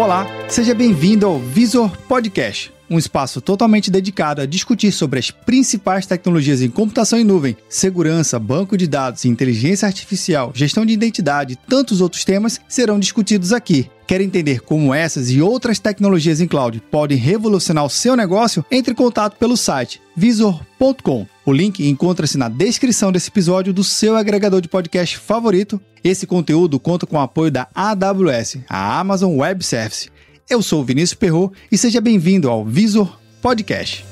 Olá, seja bem-vindo ao Visor Podcast, um espaço totalmente dedicado a discutir sobre as principais tecnologias em computação em nuvem, segurança, banco de dados, inteligência artificial, gestão de identidade e tantos outros temas serão discutidos aqui. Quer entender como essas e outras tecnologias em cloud podem revolucionar o seu negócio? Entre em contato pelo site visor.com. O link encontra-se na descrição desse episódio do seu agregador de podcast favorito. Esse conteúdo conta com o apoio da AWS, a Amazon Web Service. Eu sou o Vinícius Perro e seja bem-vindo ao Visor Podcast.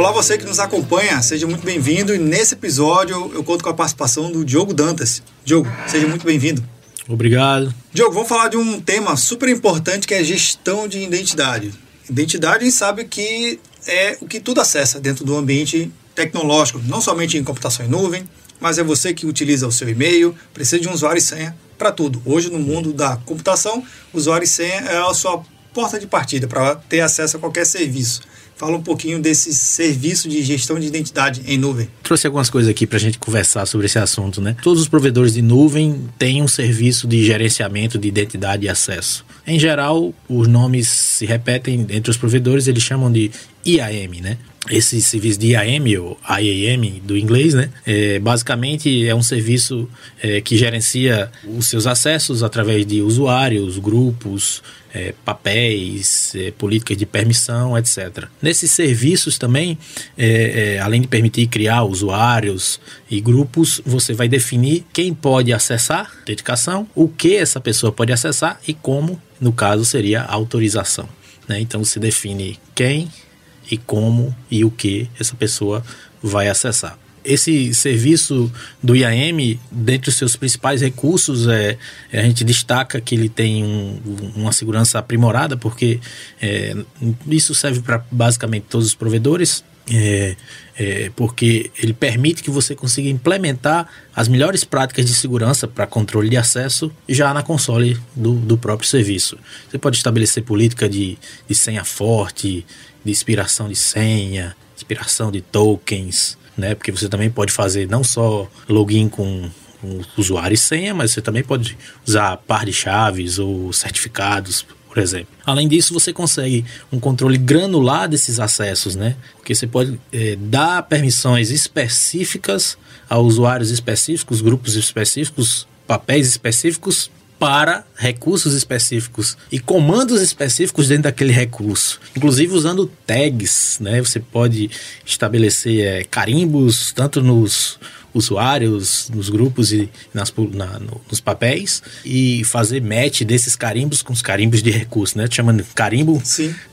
Olá você que nos acompanha, seja muito bem-vindo e nesse episódio eu conto com a participação do Diogo Dantas. Diogo, seja muito bem-vindo. Obrigado. Diogo, vamos falar de um tema super importante que é gestão de identidade. Identidade a gente sabe que é o que tudo acessa dentro do ambiente tecnológico, não somente em computação em nuvem, mas é você que utiliza o seu e-mail, precisa de um usuário e senha para tudo. Hoje, no mundo da computação, usuário e senha é a sua porta de partida para ter acesso a qualquer serviço. Fala um pouquinho desse serviço de gestão de identidade em nuvem. Trouxe algumas coisas aqui para a gente conversar sobre esse assunto, né? Todos os provedores de nuvem têm um serviço de gerenciamento de identidade e acesso. Em geral, os nomes se repetem entre os provedores, eles chamam de IAM, né? Esse serviço de IAM ou IAM do inglês, né? É, basicamente é um serviço é, que gerencia os seus acessos através de usuários, grupos, é, papéis, é, políticas de permissão, etc. Nesses serviços também, é, é, além de permitir criar usuários e grupos, você vai definir quem pode acessar dedicação, o que essa pessoa pode acessar e como, no caso, seria a autorização. Né? Então você define quem e como e o que essa pessoa vai acessar. Esse serviço do IAM, dentre os seus principais recursos, é, a gente destaca que ele tem um, uma segurança aprimorada, porque é, isso serve para basicamente todos os provedores, é, é, porque ele permite que você consiga implementar as melhores práticas de segurança para controle de acesso já na console do, do próprio serviço. Você pode estabelecer política de, de senha forte, de inspiração de senha, inspiração de tokens, né? Porque você também pode fazer não só login com, usuário e senha, mas você também pode usar par de chaves ou certificados, por exemplo. Além disso, você consegue um controle granular desses acessos, né? Porque você pode é, dar permissões específicas a usuários específicos, grupos específicos, papéis específicos para recursos específicos e comandos específicos dentro daquele recurso, inclusive usando tags, né? Você pode estabelecer é, carimbos tanto nos usuários, nos grupos e nas, na, no, nos papéis e fazer match desses carimbos com os carimbos de recurso, né? Chamando carimbo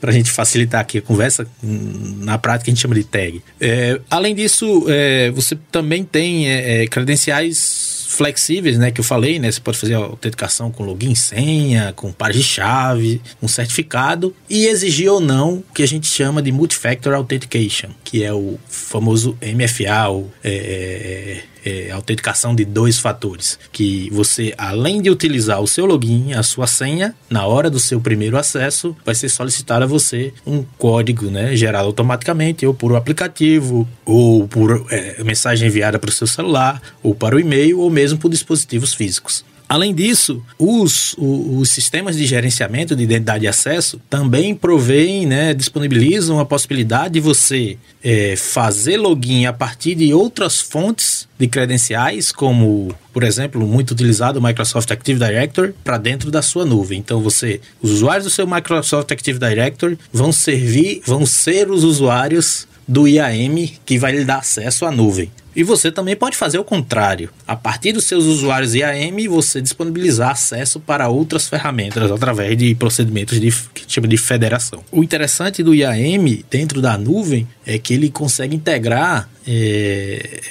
para a gente facilitar aqui a conversa. Na prática a gente chama de tag. É, além disso, é, você também tem é, é credenciais flexíveis, né, que eu falei, né, você pode fazer autenticação com login, senha, com par de chave, um certificado e exigir ou não o que a gente chama de multifactor authentication, que é o famoso MFA, ou é, é, é, autenticação de dois fatores, que você, além de utilizar o seu login, a sua senha, na hora do seu primeiro acesso, vai ser solicitado a você um código, né, gerado automaticamente, ou por um aplicativo, ou por é, mensagem enviada para o seu celular, ou para o e-mail, ou mesmo por dispositivos físicos. Além disso, os, os, sistemas de gerenciamento de identidade e acesso também provêm, né, disponibilizam a possibilidade de você é, fazer login a partir de outras fontes de credenciais, como, por exemplo, muito utilizado o Microsoft Active Directory, para dentro da sua nuvem. Então, você, os usuários do seu Microsoft Active Directory vão servir, vão ser os usuários do IAM que vai lhe dar acesso à nuvem. E você também pode fazer o contrário. A partir dos seus usuários IAM, você disponibilizar acesso para outras ferramentas através de procedimentos de, que chama de federação. O interessante do IAM dentro da nuvem é que ele consegue integrar é,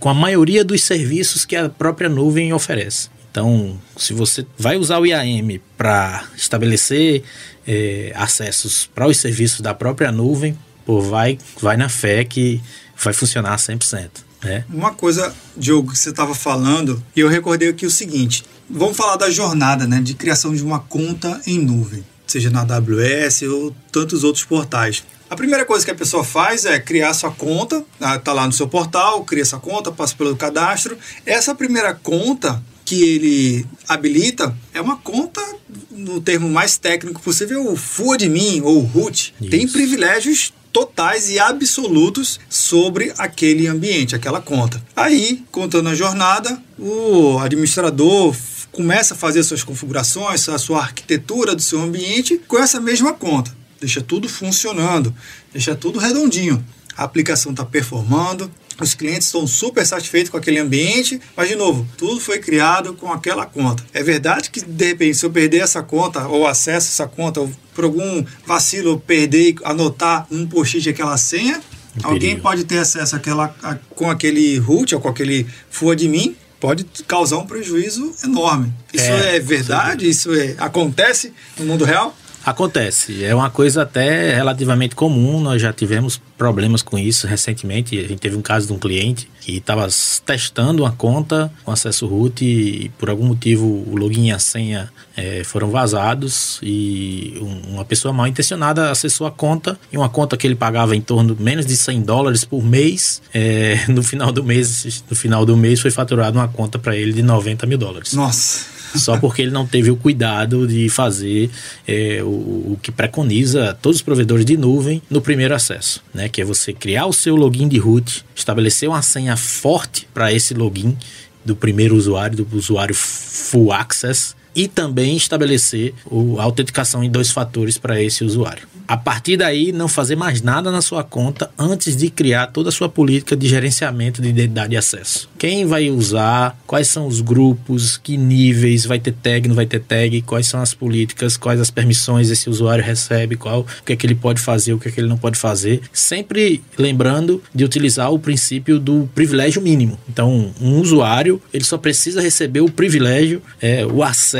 com a maioria dos serviços que a própria nuvem oferece. Então, se você vai usar o IAM para estabelecer é, acessos para os serviços da própria nuvem, pô, vai, vai na fé que vai funcionar 100%. É. Uma coisa, Diogo, que você estava falando, e eu recordei aqui o seguinte: vamos falar da jornada né, de criação de uma conta em nuvem, seja na AWS ou tantos outros portais. A primeira coisa que a pessoa faz é criar sua conta, está ah, lá no seu portal, cria essa conta, passa pelo cadastro. Essa primeira conta, que ele habilita é uma conta, no termo mais técnico possível, o full admin ou root. Isso. Tem privilégios totais e absolutos sobre aquele ambiente, aquela conta. Aí, contando a jornada, o administrador começa a fazer suas configurações, a sua arquitetura do seu ambiente com essa mesma conta. Deixa tudo funcionando, deixa tudo redondinho. A aplicação está performando, os clientes estão super satisfeitos com aquele ambiente, mas de novo, tudo foi criado com aquela conta. É verdade que de repente, se eu perder essa conta ou acesso a essa conta, ou por algum vacilo eu perder e anotar um post-it aquela senha, alguém pode ter acesso àquela, a, com aquele root ou com aquele full admin pode causar um prejuízo enorme. Isso é, é verdade? Isso é, acontece no mundo real? Acontece. É uma coisa até relativamente comum. Nós já tivemos problemas com isso recentemente. A gente teve um caso de um cliente que estava testando uma conta com acesso root e por algum motivo o login e a senha é, foram vazados e um, uma pessoa mal intencionada acessou a conta e uma conta que ele pagava em torno de menos de 100 dólares por mês. É, no final do mês, no final do mês foi faturado uma conta para ele de 90 mil dólares. Nossa! Só porque ele não teve o cuidado de fazer é, o, o, que preconiza todos os provedores de nuvem no primeiro acesso, né? Que é você criar o seu login de root, estabelecer uma senha forte para esse login do primeiro usuário, do usuário full access, e também estabelecer a autenticação em dois fatores para esse usuário a partir daí não fazer mais nada na sua conta antes de criar toda a sua política de gerenciamento de identidade e acesso. Quem vai usar, quais são os grupos, que níveis, vai ter tag, não vai ter tag, quais são as políticas, quais as permissões esse usuário recebe, qual o que é que ele pode fazer, o que é que ele não pode fazer. Sempre lembrando de utilizar o princípio do privilégio mínimo. Então, um usuário, ele só precisa receber o privilégio, é, o acesso,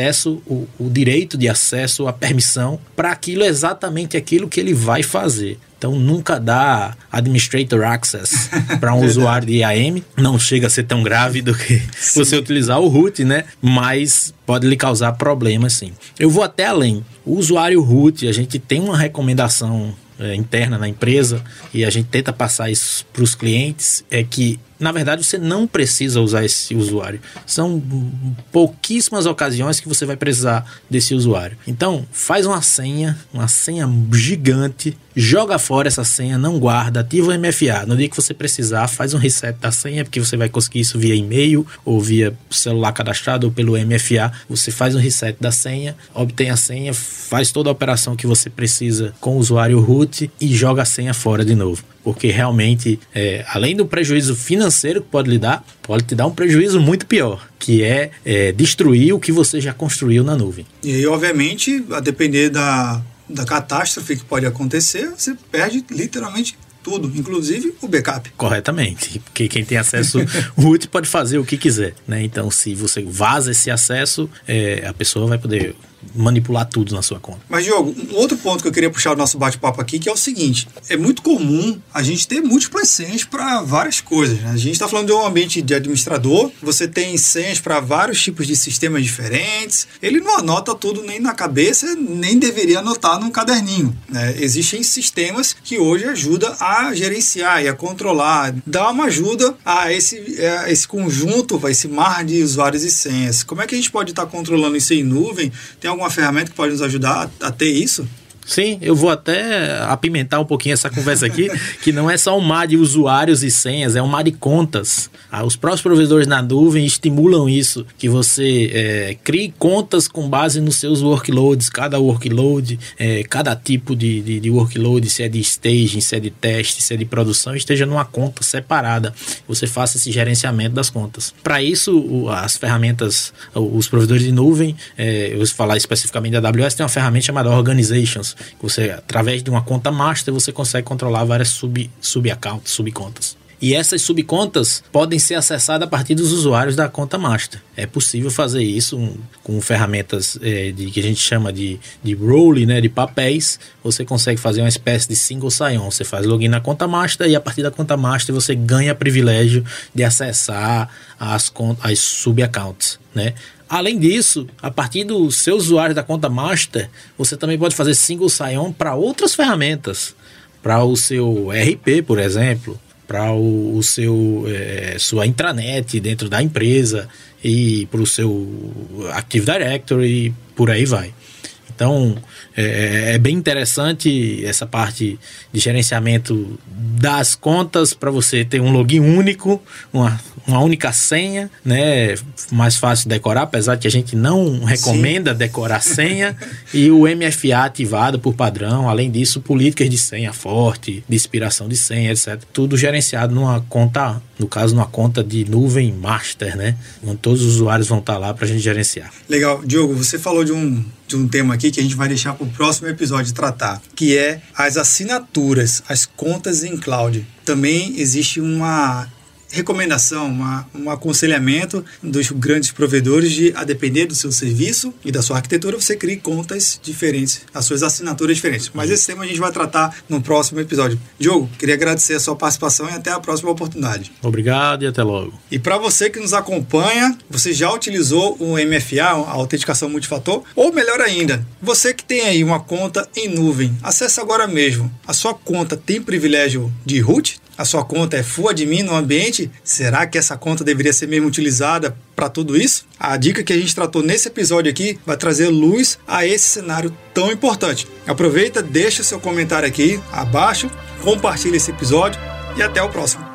o, o direito de acesso, a permissão para aquilo exatamente aquilo aquilo que ele vai fazer. Então nunca dá administrator access para um usuário de IAM. Não chega a ser tão grave do que sim. você utilizar o root, né? Mas pode lhe causar problemas sim. Eu vou até além. O usuário root, a gente tem uma recomendação é, interna na empresa e a gente tenta passar isso para os clientes é que na verdade você não precisa usar esse usuário. São pouquíssimas ocasiões que você vai precisar desse usuário. Então, faz uma senha, uma senha gigante, joga fora essa senha, não guarda, ativa o MFA. No dia que você precisar, faz um reset da senha, porque você vai conseguir isso via e-mail ou via celular cadastrado ou pelo MFA. Você faz um reset da senha, obtém a senha, faz toda a operação que você precisa com o usuário root e joga a senha fora de novo porque realmente, é, além do prejuízo financeiro que pode lhe dar, pode te dar um prejuízo muito pior, que é, é destruir o que você já construiu na nuvem. E aí, obviamente, a depender da, da catástrofe que pode acontecer, você perde literalmente tudo, inclusive o backup. Corretamente, porque quem tem acesso root pode fazer o que quiser, né? Então, se você vaza esse acesso, é, a pessoa vai poder manipular tudo na sua conta. Mas, Diogo, um outro ponto que eu queria puxar o nosso bate-papo aqui, que é o seguinte: é muito comum a gente ter múltiplas senhas para várias coisas. Né? A gente está falando de um ambiente de administrador, você tem senhas para vários tipos de sistemas diferentes. Ele não anota tudo nem na cabeça, nem deveria anotar num caderninho. Né? Existem sistemas que hoje ajudam a gerenciar e a controlar, dar uma ajuda a esse, a esse conjunto, a esse mar de usuários e senhas. Como é que a gente pode estar tá controlando isso em nuvem? Tem alguma ferramenta que pode nos ajudar a, a ter isso? Sim, eu vou até apimentar um pouquinho essa conversa aqui, que não é só um mar de usuários e senhas, é um mar de contas. Ah, os próprios provedores na nuvem estimulam isso, que você é, crie contas com base nos seus workloads, cada workload, é, cada tipo de, de, de, workload, se é de staging, se é de teste, se é de produção, esteja numa conta separada. Você faça esse gerenciamento das contas. Para isso, as ferramentas, os provedores de nuvem, é, eu vou falar especificamente da AWS, tem uma ferramenta chamada Organizations, você, através de uma conta master, você consegue controlar várias sub, sub-accounts, subcontas. E essas subcontas podem ser acessadas a partir dos usuários da conta master. É possível fazer isso com ferramentas é, de, que a gente chama de, de role, né, de papéis. Você consegue fazer uma espécie de single sign-on. Você faz login na conta master e a partir da conta master você ganha privilégio de acessar as, as sub-accounts. Né? Além disso, a partir do seu usuário da conta master, você também pode fazer single sign-on para outras ferramentas, para o seu RP, por exemplo, para o, o, seu é, sua intranet dentro da empresa e para o seu Active Directory e por aí vai. Então, é, é, bem interessante essa parte de gerenciamento das contas para você ter um login único, uma, uma única senha, né? Mais fácil decorar, apesar que a gente não recomenda Sim. decorar senha. e o MFA ativado por padrão. Além disso, políticas de senha forte, de inspiração de senha, etc. Tudo gerenciado numa conta, no caso, numa conta de nuvem master, né? Onde todos os usuários vão estar lá para a gente gerenciar. Legal. Diogo, você falou de um, de um tema aqui que a gente vai deixar para o próximo episódio tratar, que é as assinaturas, as contas em cloud. Também existe uma recomendação, uma, um aconselhamento dos grandes provedores de, a depender do seu serviço e da sua arquitetura, você crie contas diferentes, as suas assinaturas diferentes. Mas esse tema a gente vai tratar no próximo episódio. Diogo, queria agradecer a sua participação e até a próxima oportunidade. Obrigado e até logo. E para você que nos acompanha, você já utilizou o MFA, a autenticação multifator? Ou melhor ainda, você que tem aí uma conta em nuvem, acesse agora mesmo. A sua conta tem privilégio de root? A sua conta é full admin no ambiente, será que essa conta deveria ser mesmo utilizada para tudo isso? A dica que a gente tratou nesse episódio aqui vai trazer luz a esse cenário tão importante. Aproveita, deixa seu comentário aqui abaixo, compartilhe esse episódio e até o próximo.